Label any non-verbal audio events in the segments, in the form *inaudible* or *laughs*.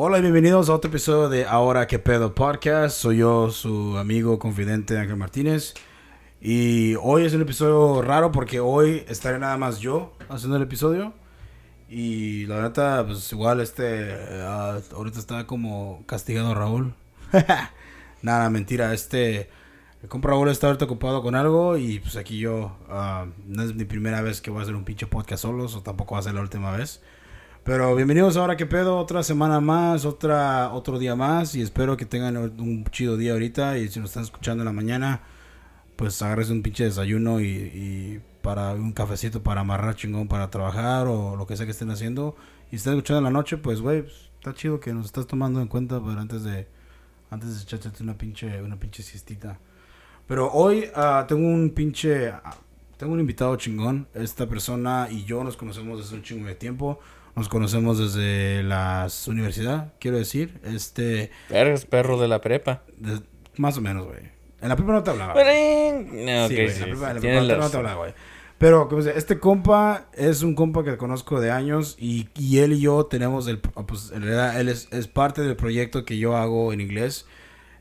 Hola y bienvenidos a otro episodio de Ahora que pedo podcast. Soy yo, su amigo confidente Ángel Martínez. Y hoy es un episodio raro porque hoy estaré nada más yo haciendo el episodio. Y la neta, pues igual este, ah, ahorita está como castigado Raúl. *laughs* Nada, mentira, este, el compa Raúl está ahorita ocupado con algo y pues aquí yo, ah, no es mi primera vez que voy a hacer un pinche podcast solos o tampoco va a ser la última vez. Pero bienvenidos ahora que pedo, otra semana más, otra, otro día más y espero que tengan un chido día ahorita y si nos están escuchando en la mañana, pues agarres un pinche desayuno y, y para un cafecito para amarrar chingón para trabajar o lo que sea que estén haciendo y si están escuchando en la noche, pues güey, pues, está chido que nos estás tomando en cuenta para antes de antes de echarte una pinche una pinche siestita. Pero hoy ah, tengo un pinche ah, tengo un invitado chingón. Esta persona y yo nos conocemos desde un chingo de tiempo. Nos conocemos desde la universidad, quiero decir. Este. Eres perro de la prepa. de- más o menos, güey. En la prepa no te hablaba. Pero, eh, no, ok, Sí, güey, sí, en la prepa- en la no te hablaba, güey. Pero, como se- este compa es un compa que conozco de años y, y él y yo tenemos el, pues en realidad él es, es parte del proyecto que yo hago en inglés.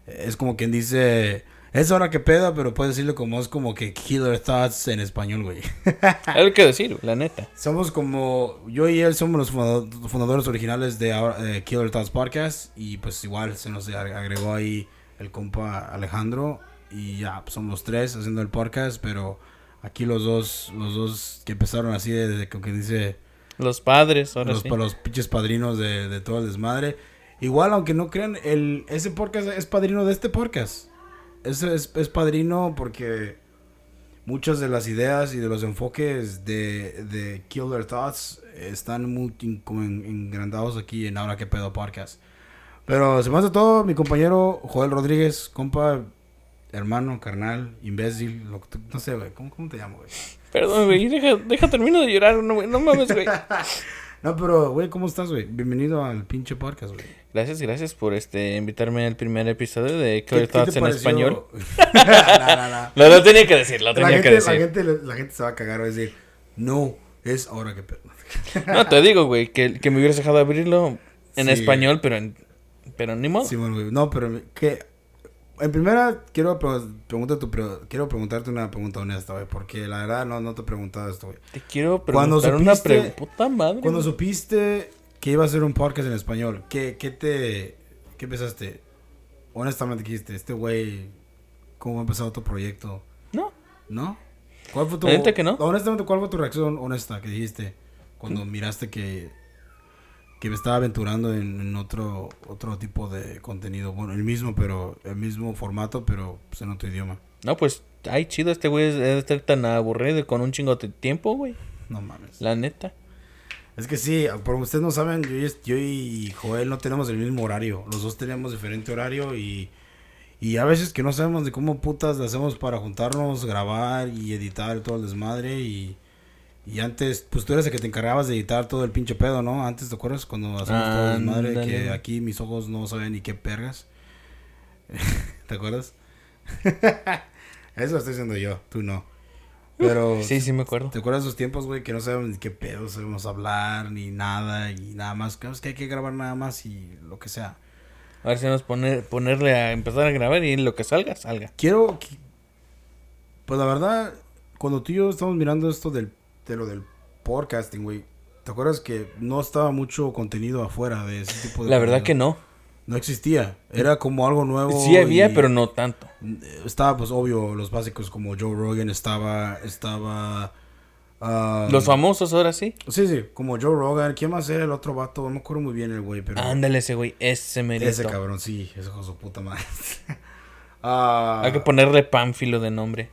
Es como quien dice, es hora que peda, pero puedes decirlo como es como que Killer Thoughts en español, güey. *laughs* Algo que decir, la neta. Somos como, yo y él somos los fundado- fundadores originales de eh, Killer Thoughts Podcast y pues igual se nos agregó ahí el compa Alejandro y ya, pues somos los tres haciendo el podcast, pero aquí los dos, los dos que empezaron así de- desde que dice Los padres, ahora los, sí. los pinches padrinos de, de todo el desmadre. Igual, aunque no crean, el, ese podcast es padrino de este podcast. Ese es, es padrino porque muchas de las ideas y de los enfoques de, de Killer Thoughts están muy engrandados aquí en Ahora que pedo podcast. Pero se me hace todo, mi compañero Joel Rodríguez, compa, hermano, carnal, imbécil, lo no sé, güey, ¿cómo, ¿cómo te llamo, güey? Perdón, güey, deja, deja termino de llorar, no, no mames, güey. *laughs* No, pero, güey, ¿cómo estás, güey? Bienvenido al pinche podcast, güey. Gracias, gracias por este invitarme al primer episodio de ¿Qué- Clear Thoughts en pareció? español. *laughs* no, no, no. Lo, lo tenía que decir, lo La tenía gente, que la, decir. gente, la gente se va a cagar, va a decir, no, es ahora que... pe-". *laughs* No, te digo, güey, que, que me hubieras dejado abrirlo en Sí. español, pero en, pero ni modo. Sí, bueno, güey. No, pero que... En primera, quiero, pre- pregunta tu pre- quiero preguntarte una pregunta honesta, güey, porque la verdad no, no te he preguntado esto, güey. Te quiero preguntar una supiste- pregunta. Puta madre. Cuando güey. supiste que iba a ser un podcast en español, ¿qué, qué te... ¿Qué pensaste? Honestamente, ¿qué dijiste? Este güey, ¿cómo ha empezado tu proyecto? No, ¿No? ¿Cuál fue tu... Que no. Honestamente, ¿cuál fue tu reacción honesta que dijiste cuando miraste que, que me estaba aventurando en, en otro otro tipo de contenido? Bueno, el mismo, pero el mismo formato, pero pues, en otro idioma. no, pues, ay, chido, este güey es- debe estar tan aburrido con un chingo de tiempo, güey. No mames. La neta. Es que sí, por ustedes no saben, yo y, yo y Joel no tenemos el mismo horario. Los dos tenemos diferente horario y, y a veces que no sabemos de cómo putas le hacemos para juntarnos, grabar y editar todo el desmadre. Y, y antes, pues tú eres el que te encargabas de editar todo el pinche pedo, ¿no? Antes, ¿te acuerdas? Cuando hacemos todo desmadre, Ándale. que aquí mis ojos no saben ni qué pergas. *laughs* ¿Te acuerdas? *laughs* Eso lo estoy diciendo yo, tú no. Pero *laughs* Sí, sí me acuerdo. ¿Te acuerdas de esos tiempos, güey? Que no sabemos ni qué pedo sabemos hablar, ni nada, y nada más. Creemos que hay que grabar nada más y lo que sea. A ver si nos poner, ponerle a empezar a grabar y lo que salga, salga. Quiero. que- Pues la verdad, cuando tú y yo estamos mirando esto del, de lo del podcasting, güey. ¿Te acuerdas que no estaba mucho contenido afuera de ese tipo de La verdad que no. No existía. Era como algo nuevo. Sí había, pero no tanto. Estaba, pues, obvio, los básicos como Joe Rogan estaba. Estaba. ah, Los famosos ahora sí. Sí, sí, como Joe Rogan. ¿Quién más era el otro vato? No me acuerdo muy bien el güey, pero. Ándale ese güey, ese merito. Ese cabrón, sí, ese hijo de su puta madre. *laughs* Ah, Hay que ponerle Pánfilo de nombre.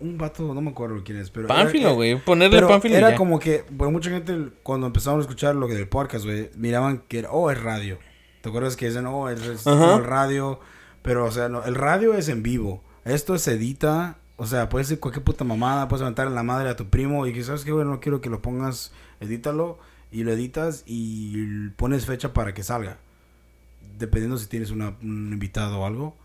Un vato, no me acuerdo quién es, pero. Pánfilo, güey. Ponerle Pero Pánfilo era ya. como que, bueno, mucha gente cuando empezaron a escuchar lo que del podcast, güey, miraban que era, oh, es radio. ¿Te acuerdas que dicen, oh, es, el radio? Pero, o sea, no, el radio es en vivo. Esto se edita, o sea, puedes decir cualquier puta mamada, puedes levantar la madre a tu primo y que, ¿sabes qué, güey? No quiero que lo pongas, edítalo. Y lo editas y pones fecha para que salga. Dependiendo si tienes una- un invitado o algo.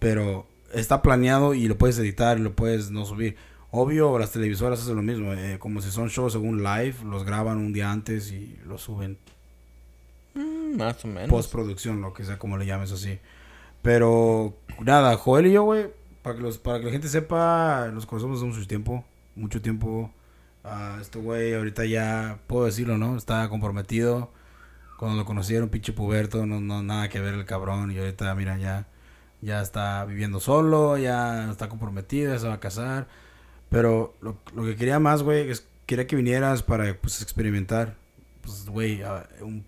Pero está planeado y lo puedes editar y lo puedes no subir. Obvio, las televisoras hacen lo mismo. eh, como si son shows según live, los graban un día antes y los suben. Mm, más o menos. postproducción, lo que sea, como le llames así. Pero nada, Joel y yo, güey, para que, los, para que la gente sepa, nos conocemos hace mucho tiempo, mucho tiempo. Ah, este güey ahorita ya, puedo decirlo, ¿no? Está comprometido. Cuando lo un pinche puberto, no, no nada que ver el cabrón. Y ahorita, mira, ya, ya está viviendo solo, ya está comprometido, ya se va a casar. Pero lo, lo que quería más, güey, es quería que vinieras para, pues, experimentar. Pues, güey, un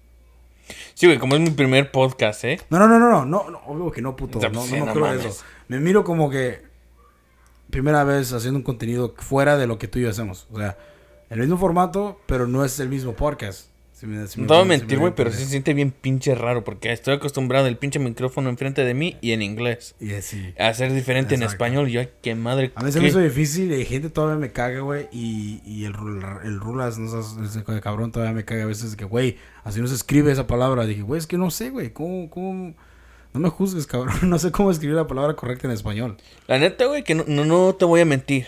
Sí, güey, como es mi primer podcast, ¿eh? no, no, no, no, no, no, obvio que no, puto. No, pues, no, sí, no no creo mames. eso. Me miro como que primera vez haciendo un contenido fuera de lo que tú y yo hacemos. O sea, el mismo formato, pero no es el mismo podcast. Me- me- No te voy a mentir, me güey, pero sí se siente bien pinche raro porque estoy acostumbrado al pinche micrófono enfrente de mí y en inglés. Y así. A ser diferente en español, y yo, qué madre. A mí se me hizo difícil y gente todavía me caga, güey. Y, y el, el rulas, no sé, ese cabrón todavía me caga a veces que, güey, así no se escribe esa palabra. Dije, güey, es que no sé, güey, ¿cómo, cómo? No me juzgues, *laughs* cabrón. No sé cómo escribir la palabra correcta en español. La neta, güey, que no, no, no te voy a mentir.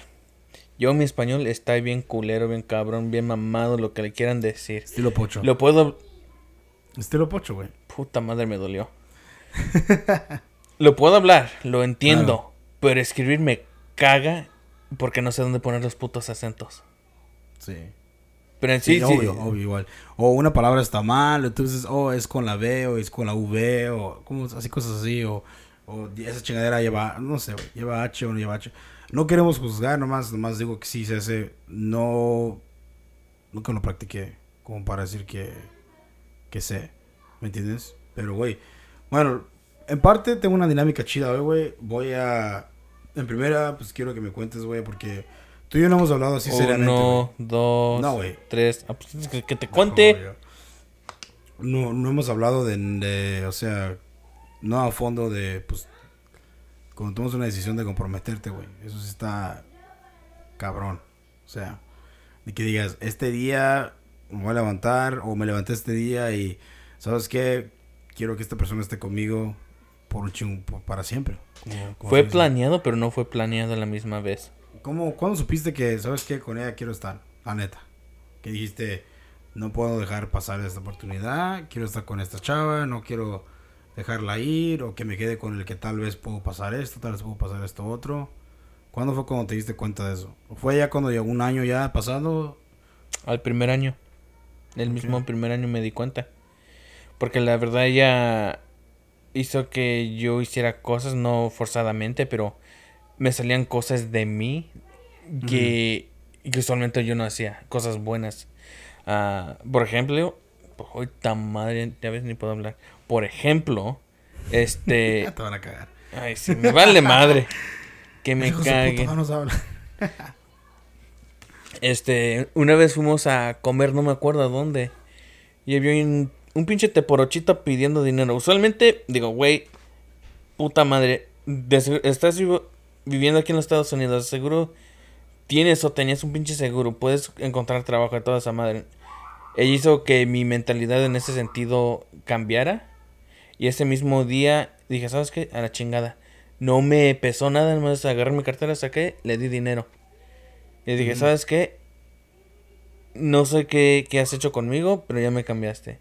Yo, mi español está bien culero, bien cabrón, bien mamado, lo que le quieran decir. Estilo pocho. Lo puedo. Estilo pocho, güey. Puta madre, me dolió. *laughs* lo puedo hablar, lo entiendo. Claro. Pero escribir me caga porque no sé dónde poner los putos acentos. Sí. Pero en Sí, sí, sí. obvio, obvio, igual. O una palabra está mal, entonces, oh, es con la B o es con la V o como así cosas así, o, o esa chingadera lleva, no sé, güey, lleva H o no lleva H. No queremos juzgar, nomás, nomás digo que sí se hace, no, nunca lo practiqué, como para decir que, que sé, ¿me entiendes? Pero, güey, bueno, en parte tengo una dinámica chida hoy, güey, voy a, en primera, pues quiero que me cuentes, güey, porque tú y yo no hemos hablado así seriamente. Uno, dos, No, tres. Ah, pues, que, que te cuente. No, no hemos hablado de, de, o sea, no a fondo de, pues, cuando tomas una decisión de comprometerte, güey. Eso sí está cabrón. O sea, de que digas, este día me voy a levantar o me levanté este día y, ¿sabes qué? Quiero que esta persona esté conmigo por un chingo, por- para siempre. Como- como Fue planeado, pero no fue planeado a la misma vez. ¿Cómo, ¿Cuándo supiste que, sabes qué, con ella quiero estar? La neta. Que dijiste, no puedo dejar pasar esta oportunidad, quiero estar con esta chava, no quiero dejarla ir, o que me quede con el que tal vez puedo pasar esto, tal vez puedo pasar esto otro. ¿Cuándo fue cuando te diste cuenta de eso? ¿Fue ya cuando llegó un año ya pasado? Al primer año. El mismo primer año me di cuenta. Porque la verdad ella hizo que yo hiciera cosas, no forzadamente, pero me salían cosas de mí que, que usualmente yo no hacía. Cosas buenas. Ah, por ejemplo, hoy tan madre, ya ves, ni puedo hablar. Por ejemplo, este... *laughs* Ya te van a cagar. Ay, sí, me vale madre. Que me Hijo de su puta, cague. no nos habla. *laughs* Este, una vez fuimos a comer, no me acuerdo a dónde. Y había un, un pinche teporochito pidiendo dinero. Usualmente, digo, güey, puta madre, de estás vivo- viviendo aquí en los Estados Unidos, seguro tienes o tenías un pinche seguro, puedes encontrar trabajo de toda esa madre. Ella hizo que mi mentalidad en ese sentido cambiara. Y ese mismo día dije, ¿sabes qué? A la chingada. No me pesó nada, nomás agarré mi cartera, saqué, le di dinero. Y dije, ¿sabes qué? No sé qué, qué has hecho conmigo, pero ya me cambiaste.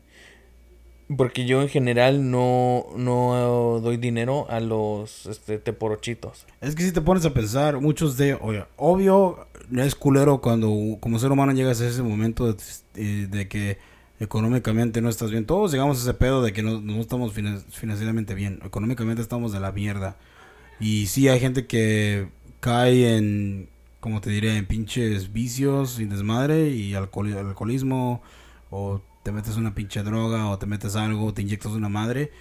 Porque yo en general no, no doy dinero a los este, teporochitos. Es que si te pones a pensar, muchos de, oye, obvio, es culero cuando como ser humano llegas a ese momento de, eh, de que económicamente no estás bien. Todos llegamos a ese pedo de que no, no estamos finan- financieramente bien. Económicamente estamos de la mierda. Y sí hay gente que cae en, como te diré, en pinches vicios y desmadre y alcohol, alcoholismo o te metes una pinche droga o te metes algo, te inyectas una madre.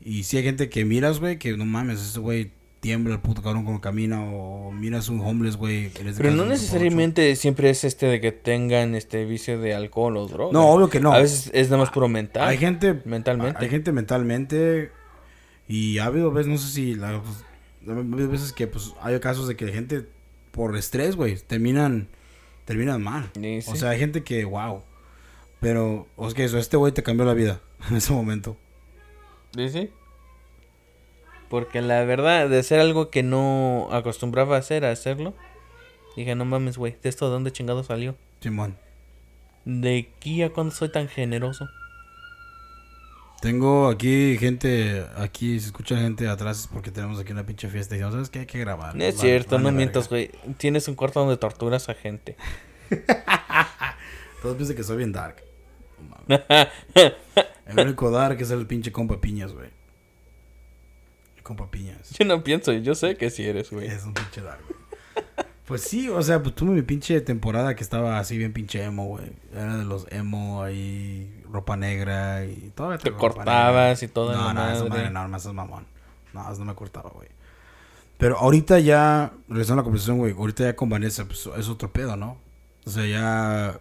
Y si hay gente que miras, güey, que no mames, ese güey tiembla el puto cabrón cuando camina o miras un homeless, güey. Pero no necesariamente siempre es este de que tengan este vicio de alcohol o droga. No, obvio que no. A veces es nada más puro mental. Hay gente Mentalmente. Hay gente mentalmente y ha habido veces, no sé si la, pues, ha habido veces que pues hay casos de que gente por estrés, güey, terminan terminan mal. Sí, sí. O sea, hay gente que wow. Pero, o eso, este güey te cambió la vida *laughs* en ese momento. Sí, sí. Porque la verdad, de ser algo que no acostumbraba a hacer, a hacerlo, dije, no mames, güey, ¿de esto de dónde chingado salió? Simón. ¿De aquí a cuándo soy tan generoso? Tengo aquí gente, aquí se escucha gente atrás es porque tenemos aquí una pinche fiesta y dijimos, ¿sabes qué? Hay que grabar. No es Vale, cierto, vale no mientas, güey. Tienes un cuarto donde torturas a gente. *laughs* Todos piensan que soy bien dark. No mames. *laughs* el único dark es el pinche compa piñas, güey. El compa piñas. Yo no pienso, yo sé que sí eres, güey. Es un pinche dark, güey. Pues sí, o sea, pues tuve mi pinche temporada que estaba así bien pinche emo, güey. Era de los emo ahí, ropa negra y todo. Te cortabas y todo en No, no, esa madre. madre no, no, eso es mamón. No, eso no me cortaba, güey. Pero ahorita ya, regresando a la conversación, güey, ahorita ya con Vanessa, pues es otro pedo, ¿no? O sea, ya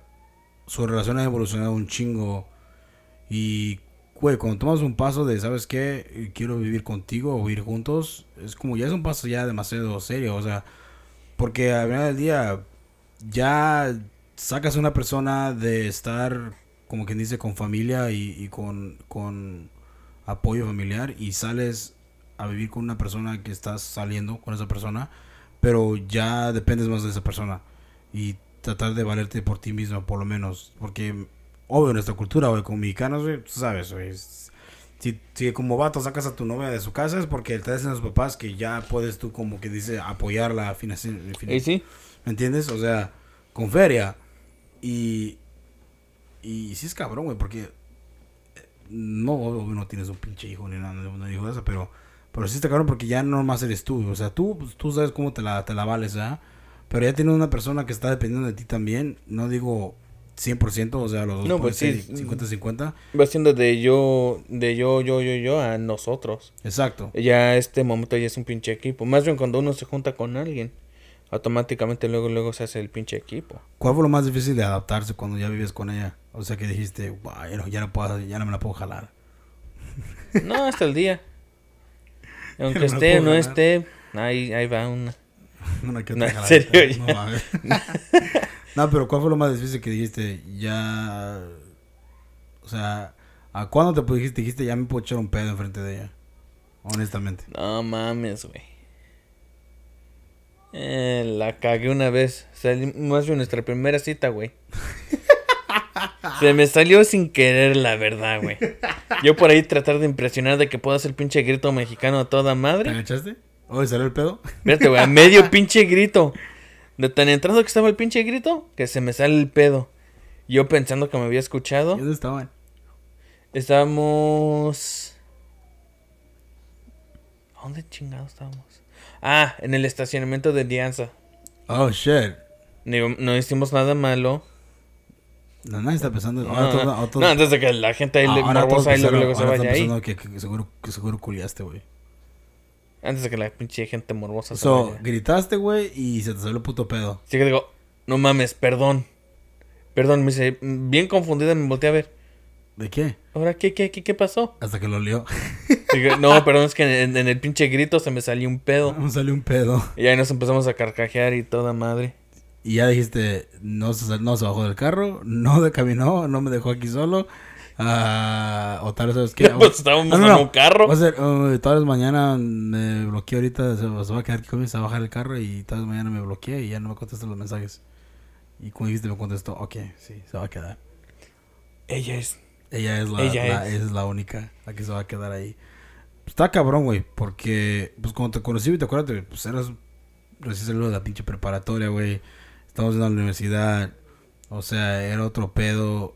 su relación ha evolucionado un chingo. Y, güey, cuando tomas un paso de, ¿sabes qué? Quiero vivir contigo o vivir juntos, es como ya es un paso ya demasiado serio, o sea, porque al final del día ya sacas a una persona de estar, como quien dice, con familia y, y con, con apoyo familiar y sales a vivir con una persona que estás saliendo con esa persona, pero ya dependes más de esa persona y tratar de valerte por ti mismo, por lo menos, porque obvio nuestra cultura, güey, como mexicanos, güey, tú sabes, güey, si, si como vato sacas a tu novia de su casa es porque te dicen los papás que ya puedes tú como que dice apoyarla financieramente. ¿Y sí? ¿Me entiendes? O sea, con feria. Y. Y sí es cabrón, güey, porque. eh, No, obvio, no tienes un pinche hijo ni nada, no, digo eso, pero. Pero sí está cabrón porque ya no más eres tú. O sea, tú, pues, tú sabes cómo te la, te la vales, ¿verdad? Pero ya tienes una persona que está dependiendo de ti también. No digo 100%, o sea, los dos No, pues sí. ser 50-50. Va siendo de yo, de yo, yo, yo, yo a nosotros. Exacto. Ya este momento ya es un pinche equipo. Más bien cuando uno se junta con alguien, automáticamente luego, luego se hace el pinche equipo. ¿Cuál fue lo más difícil de adaptarse cuando ya vives con ella? O sea, que dijiste, "Guau, ya no, ya no puedo, ya no me la puedo jalar. No, hasta el día. *laughs* Aunque No esté o no ganar. esté, ahí, ahí va una. *laughs* Una que No, otra en jaladita. serio, No, mames. *laughs* no, pero ¿cuál fue lo más difícil que dijiste? Ya. O sea, ¿a cuándo te dijiste, dijiste ya me puedo echar un pedo enfrente de ella? Honestamente. No mames, güey. Eh, la cagué una vez. Salí, más bien nuestra primera cita, güey. *laughs* Se me salió sin querer, la verdad, güey. Yo por ahí tratar de impresionar de que puedo hacer pinche grito mexicano a toda ¿Te madre. agachaste? ¿Hoy salió el pedo? Espérate, güey, a medio pinche grito. De tan entrado que estaba el pinche grito, que se me sale el pedo. Yo pensando que me había ¿Y escuchado. dónde estaban? Estábamos. ¿A ¿Dónde chingados estábamos? Ah, en el estacionamiento de Dianza. Oh, shit. Digo, no hicimos nada malo. No, nadie está pensando. No, Ahora no, todo- no, antes de que la gente ahí le ahora morbosa y luego, se vaya ahí. Que, que- que seguro, que seguro culiaste, güey. Antes de que la pinche gente morbosa se So, vaya. gritaste, güey, y se te salió el puto pedo. Así que digo, no mames, perdón. Perdón, me dice, bien confundida, me volteé a ver. ¿De qué? ¿Ahora qué, qué, qué, qué pasó? Hasta que lo lió. *laughs* Digo, no, perdón, es que en, en el pinche grito se me salió un pedo. Me *laughs* salió un pedo. Y ahí nos empezamos a carcajear y toda madre. Y ya dijiste, no se, no se bajó del carro, no de caminó, no me dejó aquí solo. Ah, o tal vez, ¿sabes qué? *laughs* Pues estábamos No, no, en no. un carro. Va a ser, uh, tal vez mañana me bloqueé ahorita, se, se va a quedar aquí conmigo, se va a bajar el carro y tal vez mañana me bloqueé y ya no me contesta los mensajes. Y como dijiste, me contestó, ok, sí, se va a quedar. Ella es. Ella es la, Ella la- es. es la única, la que se va a quedar ahí. Está cabrón, güey, porque pues cuando te conocí, te acuerdas, pues eras recién salido de la pinche preparatoria, güey. Estábamos en la universidad, o sea, era otro pedo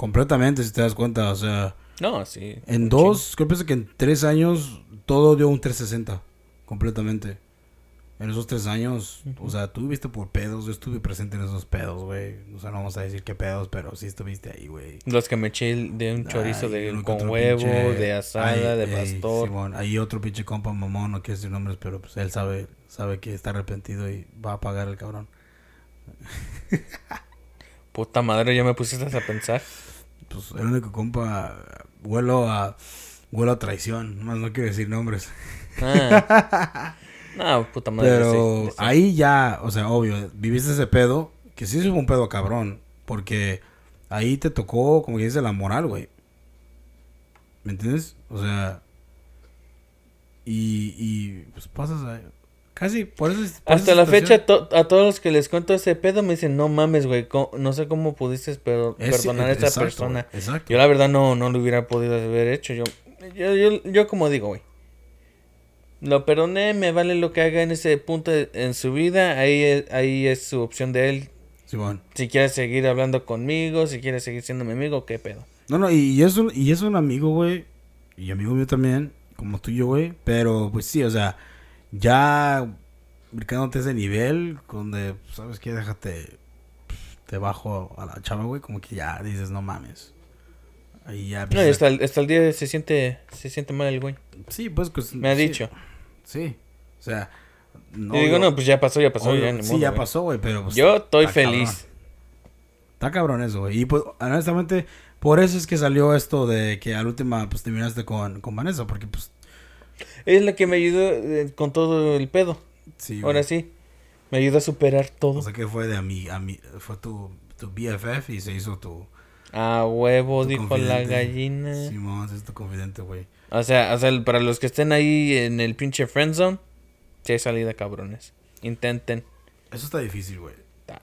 completamente, si te das cuenta, o sea, No, sí. en dos, creo que que en tres años todo dio un 360, completamente. En esos tres años, o sea, tú viviste por pedos, yo estuve presente en esos pedos, güey. O sea, no vamos a decir qué pedos, pero sí estuviste ahí, güey. Los que me eché de un chorizo Ay, de, con huevo, pinche- de asada, Ay, de pastor. Simón, hay otro pinche compa mamón, no quiero decir nombres, pero pues él sabe, sabe que está arrepentido y va a pagar el cabrón. *laughs* Puta madre, ya me pusiste a pensar. Pues el único compa, vuelo a, vuelo a traición, más no quiero decir nombres. Ah. *laughs* no, puta madre. Pero sí, sí. ahí ya, o sea, obvio, viviste ese pedo, que sí fue un pedo cabrón, porque ahí te tocó, como que dice, la moral, güey. ¿Me entiendes? O sea, y, y pues pasas a Casi, por eso. por Hasta la situación. fecha, to- a todos los que les cuento ese pedo me dicen, no mames, güey, no sé cómo pudiste Es- perdonar a esta exacto, persona. Exacto. Yo la verdad no, no lo hubiera podido haber hecho. Yo, yo, yo, yo como digo, güey. Lo perdoné, me vale lo que haga en ese punto de- en su vida. Ahí es, ahí es su opción de él. Si quiere seguir hablando conmigo, si quiere seguir siendo mi amigo, qué pedo. No, no, y, y es un, y es un amigo, güey. Y amigo mío también, como tuyo, güey. Pero, pues sí, o sea, ya brincándote ese nivel, donde, ¿sabes qué? Déjate, te bajo a la chava, güey. Como que ya dices, no mames. Ahí ya. No, hasta el, hasta el día se siente, se siente mal el güey. Sí, pues, pues. Me ha sí, dicho. Sí. O sea. y digo, no, pues ya pasó, ya pasó, obvio, ya ni Sí, modo, ya güey. pasó, güey, pero. pues, Yo estoy está feliz. cabrón. Está cabrón eso, güey. Y pues, honestamente, por eso es que salió esto de que al última, pues terminaste con, con Vanessa, porque, pues, Es la que me ayudó eh, con todo el pedo. sí. Ahora güey. sí. Me ayudó a superar todo. O sea que fue de a mí, a mí, fue tu, tu BFF y se hizo tu. A huevo, tu dijo la gallina. Simón, es tu confidente, güey. O sea, o sea, para los que estén ahí en el pinche friendzone, sí hay salida, cabrones. Intenten. Eso está difícil, güey.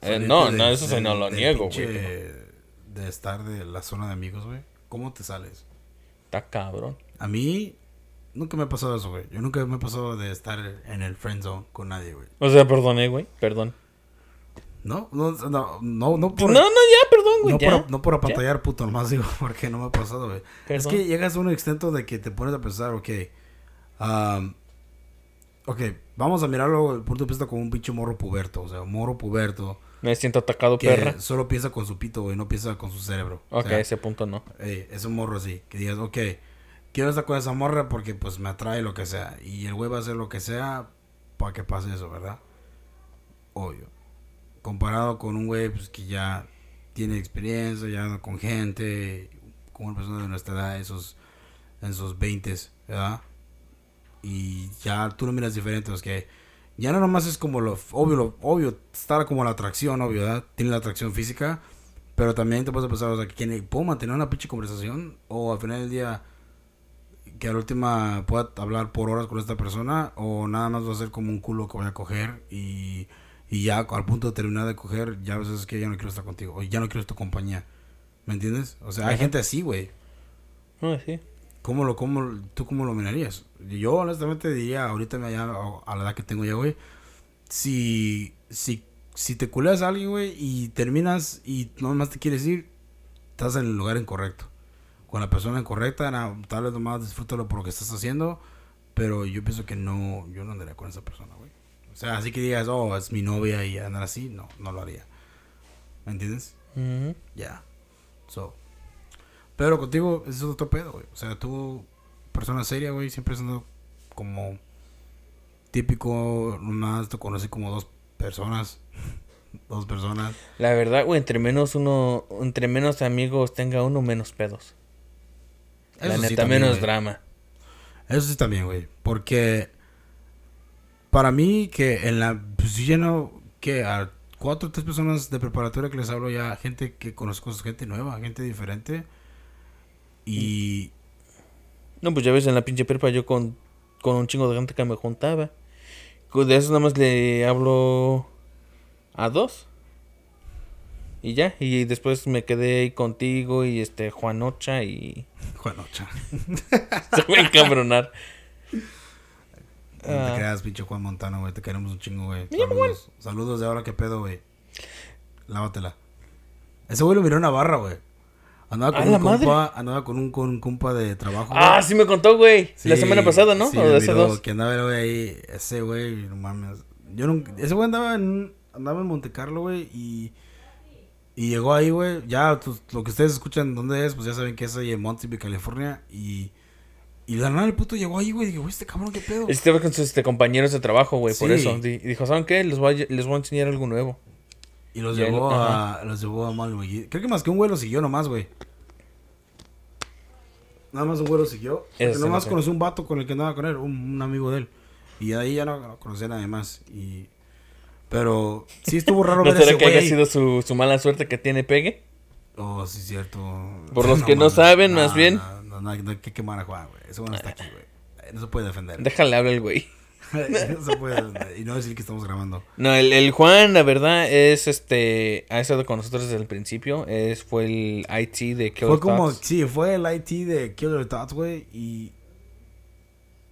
Eh, no, de- no, eso se del- no lo niego, güey. De estar de la zona de amigos, güey. ¿Cómo te sales? Está cabrón. A mí, nunca me ha pasado eso, güey. Yo nunca me he pasado de estar en el friend zone con nadie, güey. O sea, perdoné, güey. Perdón. No, no, no, no, no por, no, no, ya, perdón, güey. no, ya. por, no por apantallar, puto, nomás digo, *laughs* porque no me ha pasado, güey. Es que llegas a un extento de que te pones a pensar, ok, am, ok, vamos a mirarlo el punto de vista como un pinche morro puberto, o sea, un morro puberto Me siento atacado, que perra. solo piensa con su pito, güey, no piensa con su cerebro. O Ok, sea, ese punto no. Ey, es un morro así, que digas, ok, quiero estar con esa morra porque pues me atrae lo que sea. Y el güey va a hacer lo que sea para que pase eso, ¿verdad? Obvio. Comparado con un güey pues, que ya tiene experiencia, ya con gente, con una persona de nuestra edad, esos, en sus 20, ¿verdad? Y ya tú lo miras diferente, es que ya no nomás es como lo obvio, lo obvio, estar como la atracción, obvio, ¿verdad? Tiene la atracción física, pero también te puedes pensar, o sea, que ¿quién- puedo mantener una pinche conversación o al final del día que a la última pueda hablar por horas con esta persona o nada más va a ser como un culo que voy a coger y, y ya al punto de terminar de coger, ya a veces es que ya no quiero estar contigo o ya no quiero tu compañía. ¿Me entiendes? O sea, hay gente así, güey. No, sí. ¿Cómo lo, cómo, ¿Tú cómo lo mirarías? Yo honestamente diría, ahorita ya, a la edad que tengo ya, güey, si, si, si te culeas a alguien, güey, y terminas y no más te quieres ir, estás en el lugar incorrecto. Con la persona incorrecta, tal vez nomás disfrútalo por lo que estás haciendo, pero yo pienso que no, yo no andaría con esa persona, güey. O sea, así que digas, oh, es mi novia y andar así, no, no lo haría. ¿Me entiendes? Ya. So. Pero contigo es otro pedo, güey. O sea, tú, persona seria, güey, siempre siendo como típico, nomás te conocí como dos personas. *laughs* dos personas. La verdad, güey, entre menos uno, entre menos amigos tenga uno, menos pedos. La Eso sí neta, también, menos drama. Eso sí también, güey. Porque para mí que en la... Pues yo lleno que a cuatro o tres personas de preparatoria que les hablo ya, gente que conozco, gente nueva, gente diferente. Y... No, pues ya ves en la pinche prepa yo con, con un chingo de gente que me juntaba. De eso nada más le hablo a dos. Y ya, y después me quedé ahí contigo y este Juanocha y *laughs* Bueno, cha. *laughs* se fue a encabronar. No Ah. te creas, pinche Juan Montano, güey. Te queremos un chingo, güey. Saludos. Saludos de ahora, qué pedo, güey. Lávatela. Ese güey lo miró en la barra, güey. Andaba ¡A con un compa, andaba con un, con un compa de trabajo. Ah, güey. sí me contó, güey. la semana pasada, ¿no? sí, o de hace dos. Que andaba el güey ahí. Ese güey, no mames. Yo nunca. Ese güey andaba en. Andaba en Monte Carlo, güey. Y. Y llegó ahí, güey. Ya, pues, lo que ustedes escuchan, ¿dónde es? Pues ya saben que es ahí en Monterey, California. Y. Y de la nada el puto llegó ahí, güey. Dije, güey, este cabrón, qué pedo. Estaba con sus este, compañeros de trabajo, güey, por eso. Di- dijo, ¿saben qué? Les voy, a, les voy a enseñar algo nuevo. Y los Y llevó a. Los llevó a mal, güey. Creo que más que un güey lo siguió nomás, güey. Nada más un güey lo siguió. Ese nomás no sé. conocí un vato con el que andaba con él, un, un amigo de él. Y de ahí ya no, no conocía a nadie más. Y. Pero sí estuvo raro *laughs* ¿No ver ese será que haya sido su, su mala suerte que tiene pegue? Oh, sí, cierto. Por los *laughs* que no saben, más bien. No, no, no, hay- que quemar a Juan, güey. Ese güey no está aquí, güey. No se puede defender. Déjale hablar el güey. *laughs* no se puede. Y no decir que estamos grabando. No, el, el Juan, la verdad, es este. Ha estado con nosotros desde el principio. Es, fue el IT de Killer Fue como, sí, fue el IT de Killer Thoughts, güey. Y.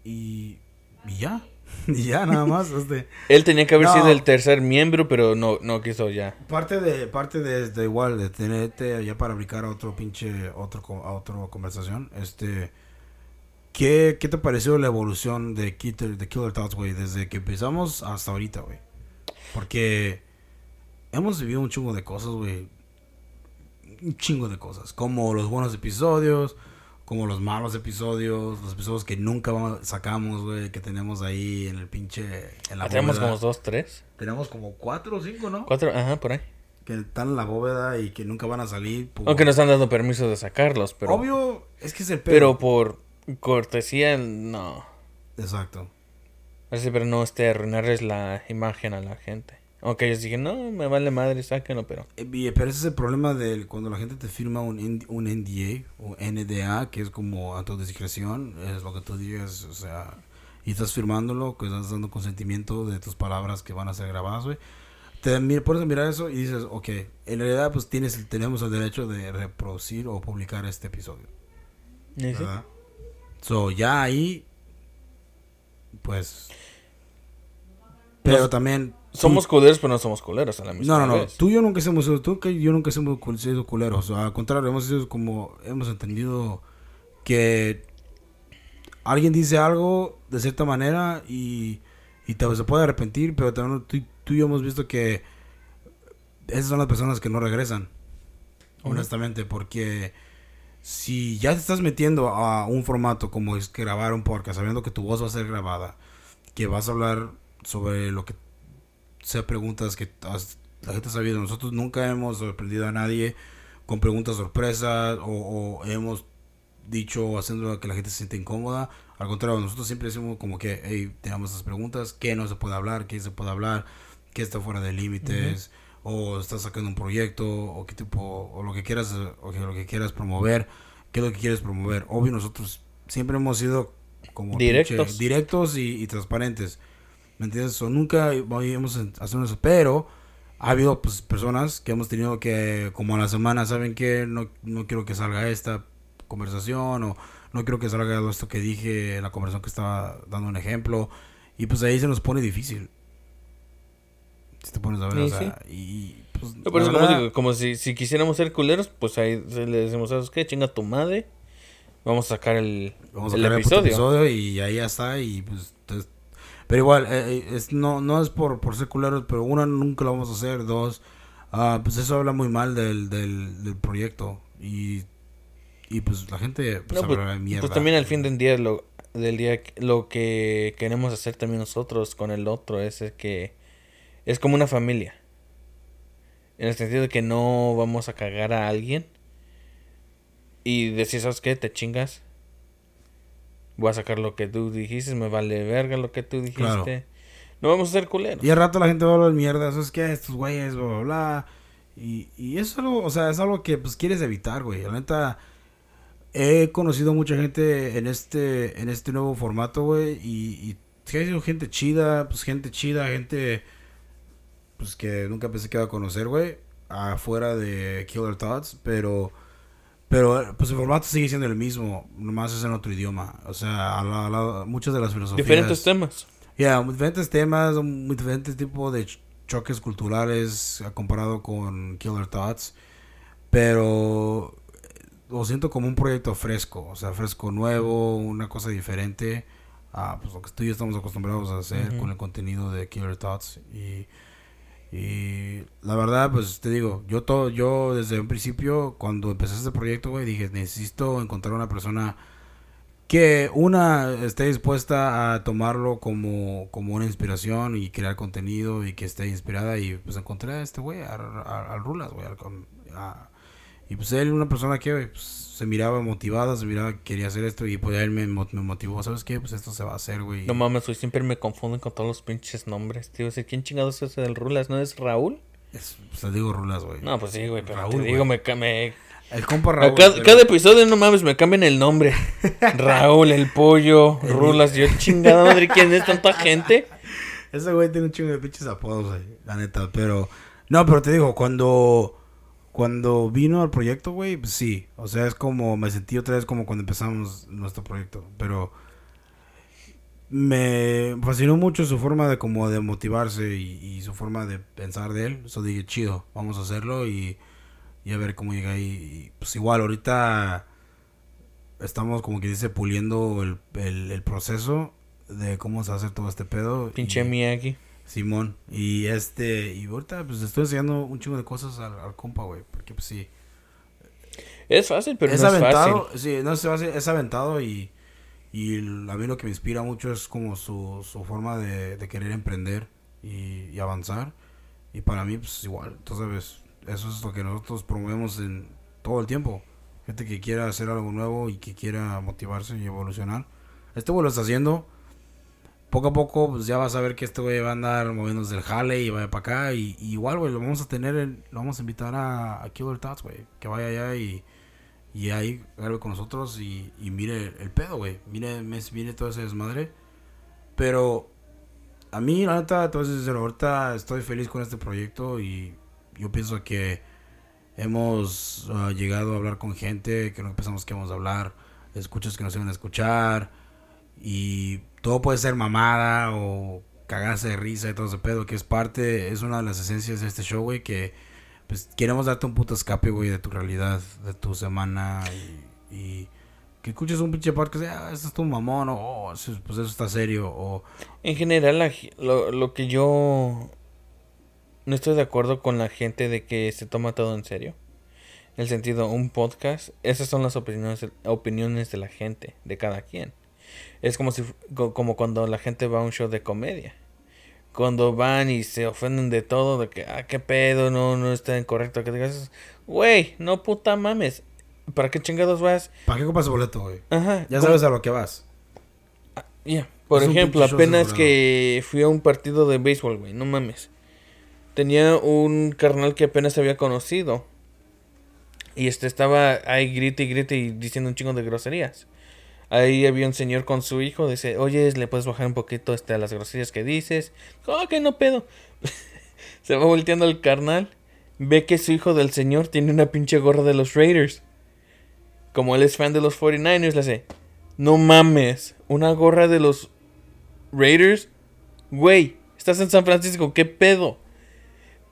Y. Y ya. *laughs* Y ya, nada más. Este. Él tenía que haber No. sido el tercer miembro, pero no, no quiso ya. Parte de, parte de, de igual, de tenerte ya para brincar a otro pinche, otro, a otra conversación, este, ¿qué, ¿qué te pareció la evolución de Killer, de Killer Thoughts, güey, desde que empezamos hasta ahorita, güey? Porque hemos vivido un chingo de cosas, güey, un chingo de cosas, como los buenos episodios, como los malos episodios, los episodios que nunca sacamos, güey, que tenemos ahí en el pinche, en la Ah, Tenemos como dos, tres, Tenemos como cuatro o cinco, ¿no? cuatro, ajá, por ahí. que están en la bóveda y que nunca van a salir. por- Aunque nos han dado permiso de sacarlos, pero. Obvio, es que es el Pero pedo. por cortesía, no. Exacto. Así, pero no este arruinarles la imagen a la gente. Aunque ellos dijeron, no, me vale madre, sáquenlo, pero. Eh, Pero ese es el problema de cuando la gente te firma un, un NDA o NDA, que es como autodiscreción, es lo que tú digas, o sea, y estás firmándolo, que estás dando consentimiento de tus palabras que van a ser grabadas, güey. Te pones a mirar eso y dices, ok, en realidad pues tienes, tenemos el derecho de reproducir o publicar este episodio. ¿Y sí? ¿verdad? So, ya ahí, pues... Pero también... Somos culeros, pero no somos culeros a la misma No, no, no. vez. Tú y yo nunca hemos sido, tú yo nunca hemos sido culeros. Al contrario, hemos sido como, hemos entendido que alguien dice algo de cierta manera y, y te, se puede arrepentir, pero también tú, tú y yo hemos visto que esas son las personas que no regresan. Honestamente, porque si ya te estás metiendo a un formato como es que grabar un podcast, sabiendo que tu voz va a ser grabada, que vas a hablar sobre lo que sea preguntas que la gente ha sabido. Nosotros nunca hemos sorprendido a nadie con preguntas sorpresas o, o hemos dicho haciendo que la gente se sienta incómoda. Al contrario, nosotros siempre decimos como que, hey, tenemos estas preguntas, qué no se puede hablar, qué se puede hablar, qué está fuera de límites, o estás sacando un proyecto, o qué tipo, o lo que quieras, o que lo que quieras promover, qué es lo que quieres promover. Obvio, nosotros siempre hemos sido como Directos. directos y, y transparentes. ¿Me entiendes? O nunca hemos hacer eso, pero ha habido pues, personas que hemos tenido que, como a la semana, ¿saben que No, no quiero que salga esta conversación o no quiero que salga esto que dije en la conversación que estaba dando un ejemplo. Y pues ahí se nos pone difícil. Si te pones a ver, Sí, o sea, y pues, No, por eso, como digo, como si, si quisiéramos ser culeros, pues ahí le decimos, ¿sabes qué? Chinga tu madre. Vamos a sacar el, vamos a el sacar el episodio. episodio y ahí ya está y pues pero igual eh, eh, es no no es por por ser culeros pero una nunca lo vamos a hacer dos ah, pues eso habla muy mal del, del, del proyecto y y pues la gente pues, No, pues, mierda pues también al fin del día, lo, del día, lo que queremos hacer también nosotros con el otro es el que es como una familia. En el sentido de que no vamos a cagar a alguien y decir, ¿sabes qué? Te chingas. Voy a sacar lo que tú dijiste, me vale verga lo que tú dijiste. Claro. No vamos a ser culeros. y al rato la gente va a hablar mierda eso es que estos güeyes bla bla bla y, y eso es algo o sea es algo que pues quieres evitar güey la neta he conocido mucha gente en este en este nuevo formato güey y, y ha sido gente chida pues gente chida gente pues que nunca pensé que iba a conocer güey afuera de Killer Thoughts pero pero pues el formato sigue siendo el mismo nomás es en otro idioma o sea a la- a la- muchas de las filosofías Diferentes temas. ya, diferentes temas, muy diferentes tipos de ch- choques culturales comparado con Killer Thoughts. Pero lo siento como un proyecto fresco, o sea, fresco nuevo, una cosa diferente a pues, lo que tú y yo estamos acostumbrados a hacer con el contenido de Killer Thoughts. Y, y la verdad, pues te digo, yo todo, yo desde un principio, cuando empecé este proyecto, güey, dije, necesito encontrar una persona que una esté dispuesta a tomarlo como, como una inspiración y crear contenido y que esté inspirada y pues encontré a este güey, al a, Rulas, güey. con- a- y pues él, una persona que pues, se miraba motivada, se miraba que quería hacer esto y pues él me, me motivó, ¿sabes qué? Pues esto se va a hacer, güey. No mames, güey, siempre me confunden con todos los pinches nombres. Tío, ¿sí? ¿quién chingados es ese del Rulas? ¿No es Raúl? Es- pues, te digo Rulas, güey. No, pues sí, güey, pero Raúl, te güey. digo, me, me El compa Raúl. cada, pero- cada episodio, no mames, me cambian el nombre. *laughs* Raúl, el pollo, Rulas. Yo, chingada madre, ¿quién es tanta *laughs* gente? Ese güey tiene un chingo de pinches apodos, güey. La neta, pero... No, pero te digo, cuando... Cuando vino al proyecto, güey, pues sí. O sea, es como... Me sentí otra vez como cuando empezamos nuestro proyecto. Pero... Me fascinó mucho su forma de como de motivarse y, y su forma de pensar de él. Eso dije, chido, vamos a hacerlo y, y a ver cómo llega ahí. Y, pues igual, ahorita estamos como que dice puliendo el, el, el proceso de cómo se hacer todo este pedo. Pinche y- Miyagi. Simón. Y este, y ahorita pues estoy enseñando un chingo de cosas al, al compa, güey. Porque pues sí. Es fácil, pero es no es aventado, fácil. sí, no a hacer- es aventado y, y a mí lo que me inspira mucho es como su, su forma de, de querer emprender y, y avanzar. Y para mí, pues igual, tú sabes, eso es lo que nosotros promovemos en todo el tiempo. Gente que quiera hacer algo nuevo y que quiera motivarse y evolucionar. Este güey lo está haciendo. Poco a poco, pues ya vas a ver que este güey va a andar moviéndose del jale y vaya para acá. Y, y igual, güey, lo vamos a tener, en- lo vamos a invitar a, a Killer Tots, güey. Que vaya allá y, y ahí grabe con nosotros y, y mire el pedo, güey. Mire, mire todo ese desmadre. Pero a mí, la neta, entonces, ahorita estoy feliz con este proyecto y yo pienso que hemos ah, llegado a hablar con gente que no pensamos que vamos a hablar, escuchas que nos iban a escuchar y todo puede ser mamada o cagarse de risa y todo ese pedo que es parte, es una de las esencias de este show, güey, que pues queremos darte un puto escape, güey, de tu realidad, de tu semana y, que escuches un pinche podcast, ah, esto es tu mamón, o oh, pues eso está serio, o En general, lo, lo que yo no estoy de acuerdo con la gente de que se toma todo en serio. En el sentido, un podcast, esas son las opiniones, opiniones de la gente, de cada quien. Es como si como cuando la gente va a un show de comedia. Cuando van y se ofenden de todo, de que, ah, qué pedo, no, no está incorrecto. Que digas, güey, no puta mames. ¿Para qué chingados vas? ¿para qué compras boleto, güey? Ajá. Ya ¿cómo- sabes a lo que vas. Ya, por Es ejemplo, apenas que fui a un partido de béisbol, güey, no mames. Tenía un carnal que apenas había conocido. Y este estaba ahí grite y grite y diciendo un chingo de groserías. Ahí había un señor con su hijo, dice, oye, ¿le puedes bajar un poquito este, a las groserías que dices? Oh, que no pedo. *laughs* Se va volteando el carnal. Ve que su hijo del señor tiene una pinche gorra de los Raiders. Como él es fan de los 49ers, le hace, no mames, una gorra de los Raiders. Güey, estás en San Francisco, ¿qué pedo?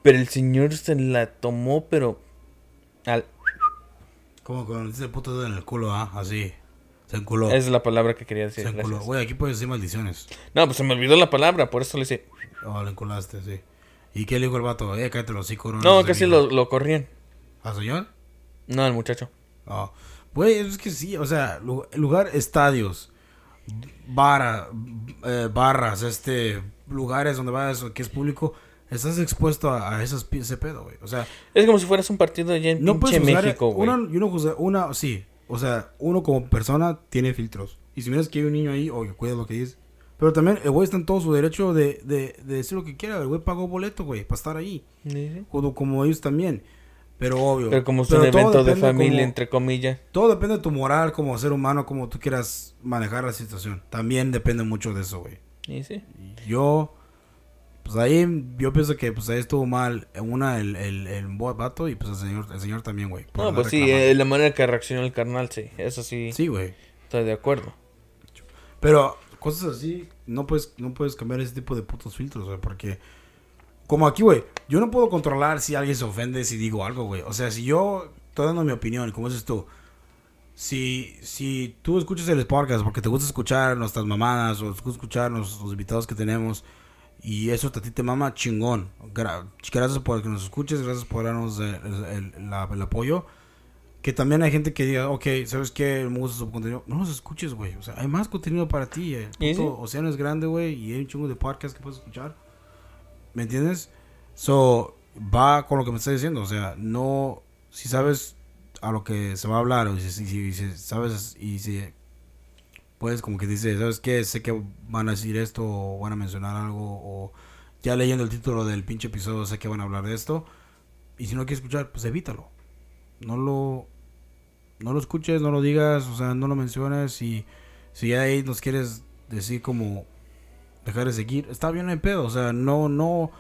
Pero el señor se la tomó, pero al- Como dice el puto en el culo, ah, así. Se enculó. esa es la palabra que quería decir. se enculó. Güey, aquí puedes decir maldiciones. No, pues se me olvidó la palabra, por eso le hice. Oh, le enculaste, sí. ¿Y qué le dijo el vato? Eh, cállate los hocico. No, casi lo, lo corrían. ¿Al señor? No, el muchacho. Oh. Güey, es que sí, o sea, lu- lugar, estadios, barra, eh, barras, este, lugares donde vas, que es público, estás expuesto a, a esas, ese pedo, güey. O sea, Es como si fueras un partido allá en no pinche México, güey. uno, y uno una, sí, o sea, uno como persona tiene filtros. Y si miras que hay un niño ahí, oye, cuida lo que dices. Pero también el güey está en todo su derecho de, de, de decir lo que quiera. El güey pagó boleto, güey, para estar ahí. Sí. Como, como ellos también. Pero obvio. Pero como es un evento de familia, como- entre comillas. todo depende de tu moral como ser humano, como tú quieras manejar la situación. También depende mucho de eso, güey. Sí, sí. Yo, pues ahí, yo pienso que pues ahí estuvo mal. En una, el, el, el vato y pues el señor, el señor también, güey. No, pues sí, eh, la manera que reaccionó el carnal, sí. Eso sí, Sí, güey. estoy de acuerdo. Pero cosas así, no puedes, no puedes cambiar ese tipo de putos filtros, güey, porque... Como aquí, güey, yo no puedo controlar si alguien se ofende si digo algo, güey. O sea, si yo estoy dando mi opinión, como dices tú, si, si tú escuchas el podcast porque te gusta escuchar nuestras mamadas o te gusta escuchar los, los invitados que tenemos y eso a ti te mama, chingón. Gra- gracias por que nos escuches, gracias por darnos el, el- el- la- el apoyo. Que también hay gente que diga, ok, ¿sabes qué? Me gusta su contenido. No los escuches, güey. O sea, hay más contenido para ti. ¿Y puto océano es grande, güey, y hay un chingo de podcasts que puedes escuchar. ¿Me entiendes? So, va con lo que me estás diciendo. O sea, no. Si sabes a lo que se va a hablar, o si- si sabes y si puedes, como que dices, ¿sabes qué? Sé que van a decir esto, o van a mencionar algo, o ya leyendo el título del pinche episodio, sé que van a hablar de esto. Y si no quieres escuchar, pues evítalo. No lo. no lo escuches, no lo digas, o sea, no lo menciones y si ya ahí nos quieres decir como dejar de seguir, está bien el pedo, o sea, no, no,